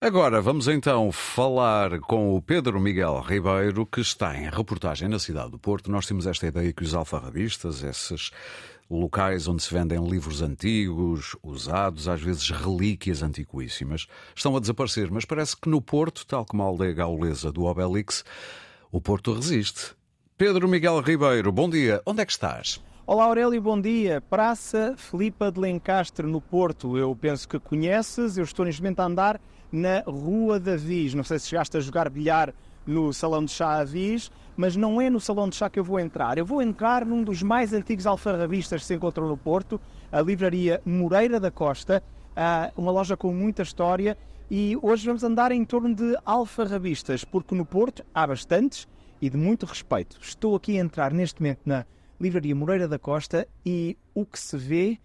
Agora vamos então falar com o Pedro Miguel Ribeiro, que está em reportagem na cidade do Porto. Nós temos esta ideia que os alfarrabistas, esses locais onde se vendem livros antigos, usados, às vezes relíquias antiquíssimas, estão a desaparecer. Mas parece que no Porto, tal como a aldeia gaulesa do Obelix, o Porto resiste. Pedro Miguel Ribeiro, bom dia. Onde é que estás? Olá Aurélio, bom dia. Praça Filipa de Lencastre, no Porto. Eu penso que conheces. Eu estou neste momento a andar na Rua da Viz. Não sei se chegaste a jogar bilhar no Salão de Chá Avis, mas não é no Salão de Chá que eu vou entrar. Eu vou entrar num dos mais antigos alfarrabistas que se encontram no Porto, a livraria Moreira da Costa, uma loja com muita história. E hoje vamos andar em torno de alfarrabistas, porque no Porto há bastantes e de muito respeito. Estou aqui a entrar neste momento na Livraria Moreira da Costa e o que se vê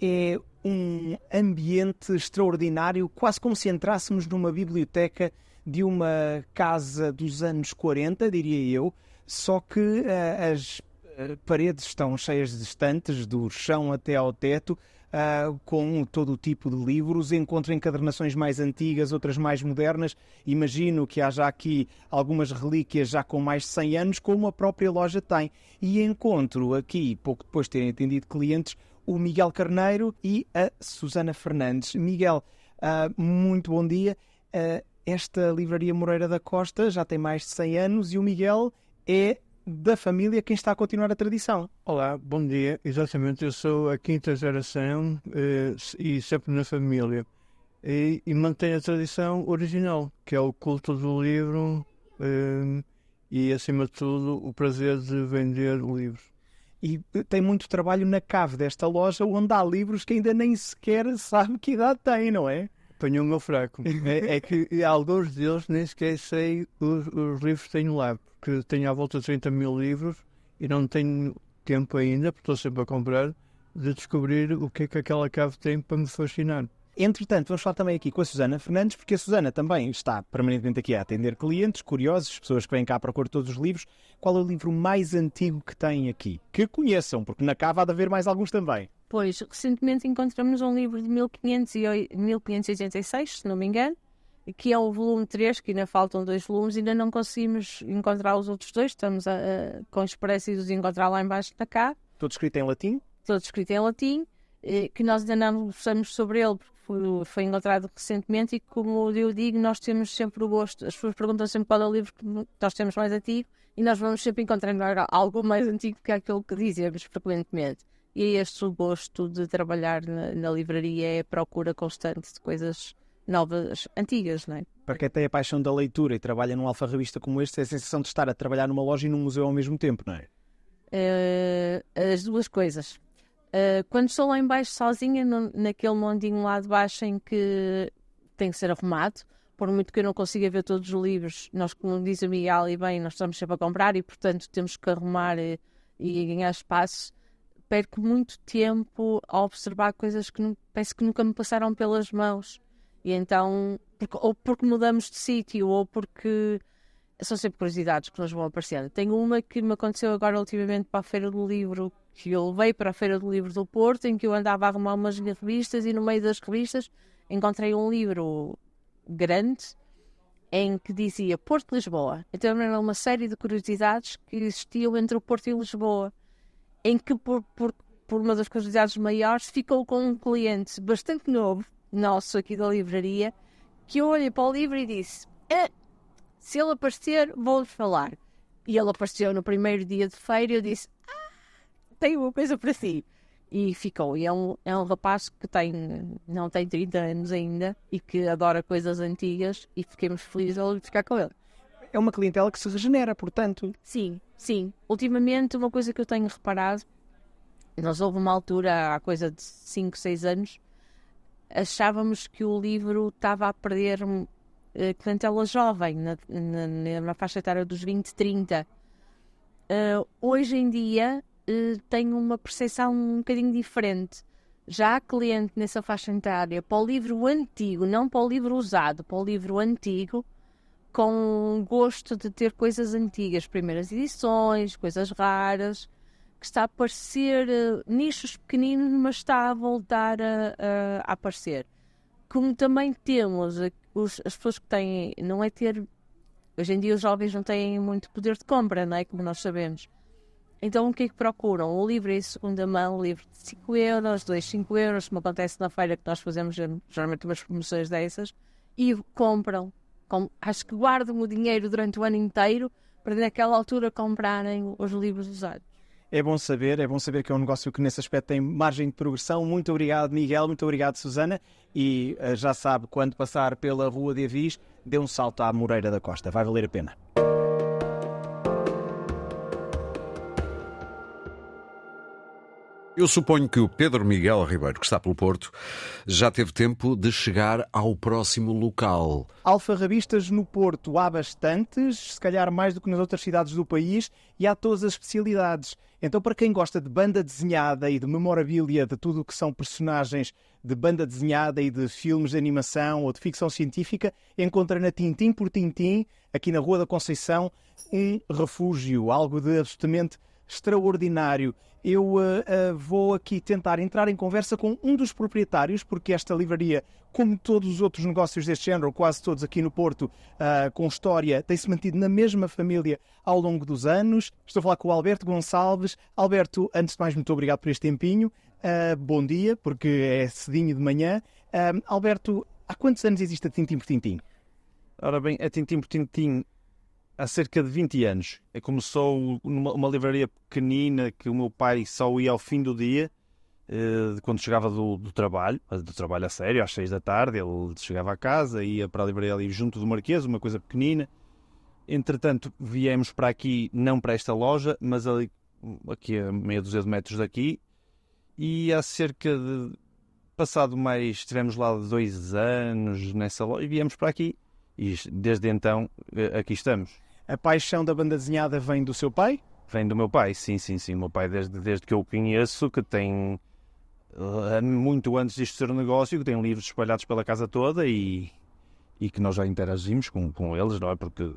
é um ambiente extraordinário, quase como se entrássemos numa biblioteca de uma casa dos anos 40, diria eu, só que uh, as uh, paredes estão cheias de estantes, do chão até ao teto, uh, com todo o tipo de livros. Encontro encadernações mais antigas, outras mais modernas. Imagino que haja aqui algumas relíquias já com mais de 100 anos, como a própria loja tem. E encontro aqui, pouco depois de terem atendido clientes, o Miguel Carneiro e a Susana Fernandes. Miguel, uh, muito bom dia. Uh, esta livraria Moreira da Costa já tem mais de 100 anos e o Miguel é da família quem está a continuar a tradição. Olá, bom dia. Exatamente, eu sou a quinta geração uh, e sempre na família. E, e mantenho a tradição original, que é o culto do livro e, acima de tudo, o prazer de vender livros e tem muito trabalho na cave desta loja onde há livros que ainda nem sequer sabe que idade tem, não é? Apanhou o meu fraco. é, é, que alguns deles nem sequer sei os, os livros que tenho lá, porque tenho à volta de 30 mil livros e não tenho tempo ainda, porque estou sempre a comprar, de descobrir o que é que aquela cave tem para me fascinar. Entretanto, vamos falar também aqui com a Susana Fernandes, porque a Susana também está permanentemente aqui a atender clientes, curiosos, pessoas que vêm cá para procurar todos os livros. Qual é o livro mais antigo que tem aqui? Que conheçam, porque na cava há de haver mais alguns também. Pois, recentemente encontramos um livro de 1586, se não me engano, que é o volume 3, que ainda faltam dois volumes, ainda não conseguimos encontrar os outros dois, estamos a, a, com esperança de encontrar lá embaixo da cá. Todo escrito em latim? Todo escrito em latim, que nós ainda não sabemos sobre ele, porque foi, foi encontrado recentemente e como eu digo, nós temos sempre o gosto, as pessoas perguntam sempre qual é o livro que nós temos mais antigo e nós vamos sempre encontrar algo mais antigo que aquilo que dizemos frequentemente. E é este o gosto de trabalhar na, na livraria, é a procura constante de coisas novas, antigas, não é? Para quem tem a paixão da leitura e trabalha num alfarrabista como este, é a sensação de estar a trabalhar numa loja e num museu ao mesmo tempo, não é? Uh, as duas coisas. Uh, quando estou lá embaixo sozinha, no, naquele mondinho lá de baixo em que tem que ser arrumado, por muito que eu não consiga ver todos os livros, nós, como diz a Miguel, e bem, nós estamos sempre a comprar e, portanto, temos que arrumar e, e ganhar espaço. Perco muito tempo a observar coisas que não, parece que nunca me passaram pelas mãos. E então, porque, ou porque mudamos de sítio, ou porque são sempre curiosidades que nos vão aparecendo. Tenho uma que me aconteceu agora ultimamente para a Feira do Livro, que eu levei para a Feira do Livro do Porto, em que eu andava a arrumar umas revistas e no meio das revistas encontrei um livro grande em que dizia Porto Lisboa. Então era uma série de curiosidades que existiam entre o Porto e Lisboa, em que por, por, por uma das curiosidades maiores ficou com um cliente bastante novo, nosso aqui da livraria, que eu olhei para o livro e disse: eh, se ele aparecer, vou-lhe falar. E ele apareceu no primeiro dia de feira e eu disse: Ah, tenho uma coisa para si. E ficou. E é um, é um rapaz que tem, não tem 30 anos ainda e que adora coisas antigas e fiquemos felizes de ficar com ele. É uma clientela que se regenera, portanto. Sim, sim. Ultimamente, uma coisa que eu tenho reparado, nós houve uma altura, há coisa de 5, 6 anos, achávamos que o livro estava a perder uh, clientela jovem, na, na, na, faixa etária dos 20, 30. Uh, hoje em dia uh, tenho uma percepção um bocadinho diferente. Já há cliente nessa faixa etária para o livro antigo, não para o livro usado, para o livro antigo, com gosto de ter coisas antigas, primeiras edições, coisas raras, que está a aparecer uh, nichos pequeninos, mas está a voltar a, a, a aparecer. Como também temos os, as pessoas que têm, não é ter. Hoje em dia os jovens não têm muito poder de compra, não é? Como nós sabemos. Então o que é que procuram? O livro em segunda mão, um livro de 5 euros, 2, 5 euros, como acontece na feira que nós fazemos geralmente umas promoções dessas, e compram. Com, acho que guardam o dinheiro durante o ano inteiro para naquela altura comprarem os livros usados. É bom saber, é bom saber que é um negócio que nesse aspecto tem margem de progressão. Muito obrigado, Miguel, muito obrigado, Susana. E uh, já sabe, quando passar pela Rua de Avis, dê um salto à Moreira da Costa, vai valer a pena. Eu suponho que o Pedro Miguel Ribeiro, que está pelo Porto, já teve tempo de chegar ao próximo local. Alfarrabistas no Porto há bastantes, se calhar mais do que nas outras cidades do país, e há todas as especialidades. Então, para quem gosta de banda desenhada e de memorabilia de tudo o que são personagens de banda desenhada e de filmes de animação ou de ficção científica, encontra na Tintim por Tintim, aqui na Rua da Conceição, um refúgio, algo de absolutamente extraordinário. Eu uh, uh, vou aqui tentar entrar em conversa com um dos proprietários, porque esta livraria, como todos os outros negócios deste género, quase todos aqui no Porto, uh, com história, tem-se mantido na mesma família ao longo dos anos. Estou a falar com o Alberto Gonçalves. Alberto, antes de mais, muito obrigado por este tempinho. bom dia, porque é cedinho de manhã. Alberto, há quantos anos existe a Tintim por Tintim? Ora bem, a Tintim por Tintim há cerca de 20 anos. É começou numa uma livraria pequenina que o meu pai só ia ao fim do dia, eh, quando chegava do, do, trabalho, do trabalho a sério, às 6 da tarde. Ele chegava a casa, ia para a livraria ali junto do Marquês, uma coisa pequenina. Entretanto, viemos para aqui, não para esta loja, mas ali, aqui a meia dúzia de metros daqui. E há cerca de. Passado mais. Estivemos lá dois anos nessa loja e viemos para aqui. E desde então eh, aqui estamos. A paixão da banda desenhada vem do seu pai? Vem do meu pai, sim, sim, sim. O meu pai, desde, desde que eu o conheço, que tem eh, muito antes disto ser um negócio, que tem livros espalhados pela casa toda e, e que nós já interagimos com, com eles, não é? Porque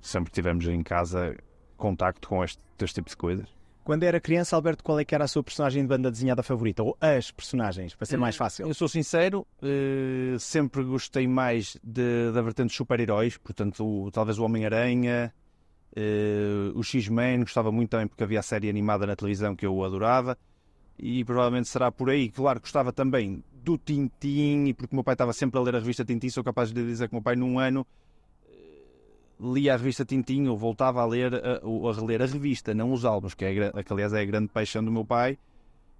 sempre tivemos em casa contacto com este, este tipo de coisas. Quando era criança, Alberto, qual é que era a sua personagem de banda desenhada favorita? Ou as personagens, para ser mais hum, fácil? Eu sou sincero, eh, sempre gostei mais de, da vertente super-heróis, portanto, o, talvez o Homem-Aranha, eh, o X-Men, gostava muito também porque havia a série animada na televisão que eu adorava, e provavelmente será por aí. Claro, gostava também do Tintim, e porque o meu pai estava sempre a ler a revista Tintim, sou capaz de dizer que o meu pai num ano lia a revista Tintim, eu voltava a ler, a, a reler a revista, não os álbuns, que, é, que aliás é a grande paixão do meu pai.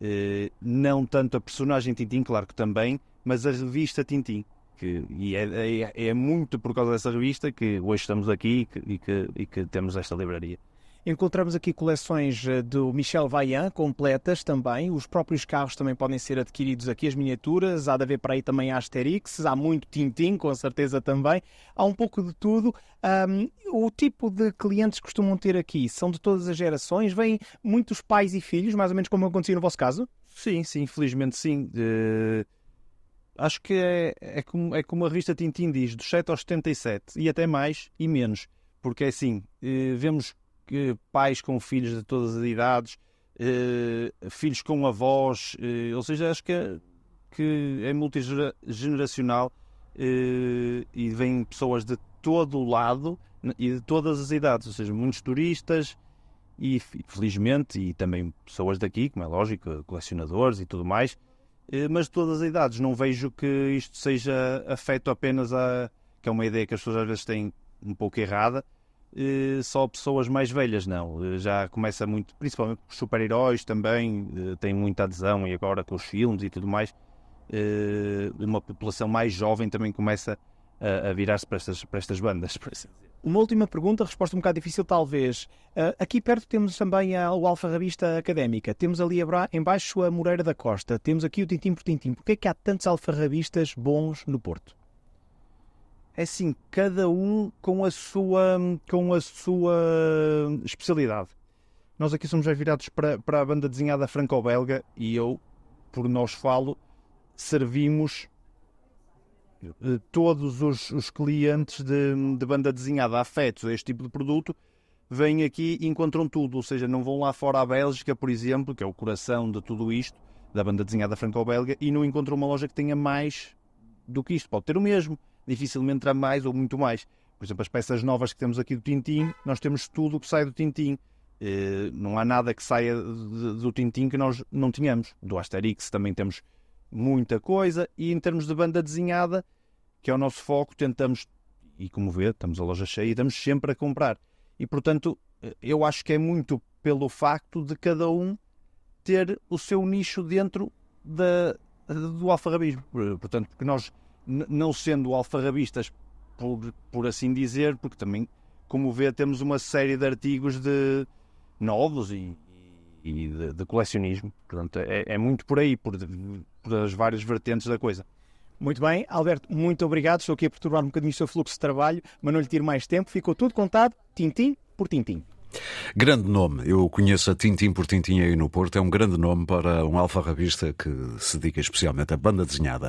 Eh, não tanto a personagem Tintim, claro que também, mas a revista Tintim. Que, e é, é, é muito por causa dessa revista que hoje estamos aqui e que, e que, e que temos esta livraria. Encontramos aqui coleções eh, do Michel Vaillant, completas também. Os próprios carros também podem ser adquiridos aqui, as miniaturas. Há de haver para aí também a Asterix. Há muito Tintim, com certeza também. Há um pouco de tudo. Um, o tipo de clientes que costumam ter aqui são de todas as gerações? Vêm muitos pais e filhos, mais ou menos como acontecia no vosso caso? Sim, sim, felizmente sim. Uh, acho que é, é, como, é como a revista Tintim diz, dos 7 aos 77, e até mais e menos. Porque é assim, uh, vemos pais com filhos de todas as idades, eh, filhos com avós, eh, ou seja, acho que é, que é multigeneracional eh, e vêm pessoas de todo o lado e de todas as idades, ou seja, muitos turistas e felizmente e também pessoas daqui, como é lógico, colecionadores e tudo mais, mas de todas as idades. Não vejo que isto seja afeto apenas a que é uma ideia que as pessoas às vezes têm um pouco errada, só pessoas mais velhas, não. Eh, já começa muito, principalmente os super-heróis também, eh, tem muita adesão e agora com os filmes e tudo mais, uma população mais jovem também começa a, virar-se para estas, para estas bandas. Uma última pergunta, resposta um bocado difícil, talvez. aqui perto temos também a, o Alfarrabista Académica, temos ali embaixo a Moreira da Costa, temos aqui o Tintim por Tintim. Porquê é que há tantos alfarrabistas bons no Porto? É assim, cada um com a sua, com a sua especialidade. Nós aqui somos já virados para, para a banda desenhada franco-belga e eu, por nós falo, servimos eh, todos os, os clientes de, de, banda desenhada afetos a este tipo de produto vêm aqui e encontram tudo, ou seja, não vão lá fora à Bélgica, por exemplo, que é o coração de tudo isto, da banda desenhada franco-belga, e não encontram uma loja que tenha mais do que isto. Pode ter o mesmo, dificilmente terá mais ou muito mais. Por exemplo, as peças novas que temos aqui do Tintim, nós temos tudo o que sai do Tintim. Eh, não há nada que saia do Tintim que nós não tínhamos. Do Asterix também temos muita coisa. E em termos de banda desenhada, que é o nosso foco, tentamos, e como vê, estamos a loja cheia e estamos sempre a comprar. E portanto, eh, eu acho que é muito pelo facto de cada um ter o seu nicho dentro da, do alfarrabismo. Portanto, porque nós, não sendo alfarrabistas por, por assim dizer, porque também, como vê, temos uma série de artigos de novos e, e de, de, colecionismo. Portanto, é, é, muito por aí, por, por as várias vertentes da coisa. Muito bem, Alberto, muito obrigado. Estou aqui a perturbar um bocadinho o seu fluxo de trabalho, mas não lhe tiro mais tempo. Ficou tudo contado, tintim por tintim. Grande nome, eu conheço a Tintim por Tintim aí no Porto, é um grande nome para um alfarrabista que se dedica especialmente à banda desenhada.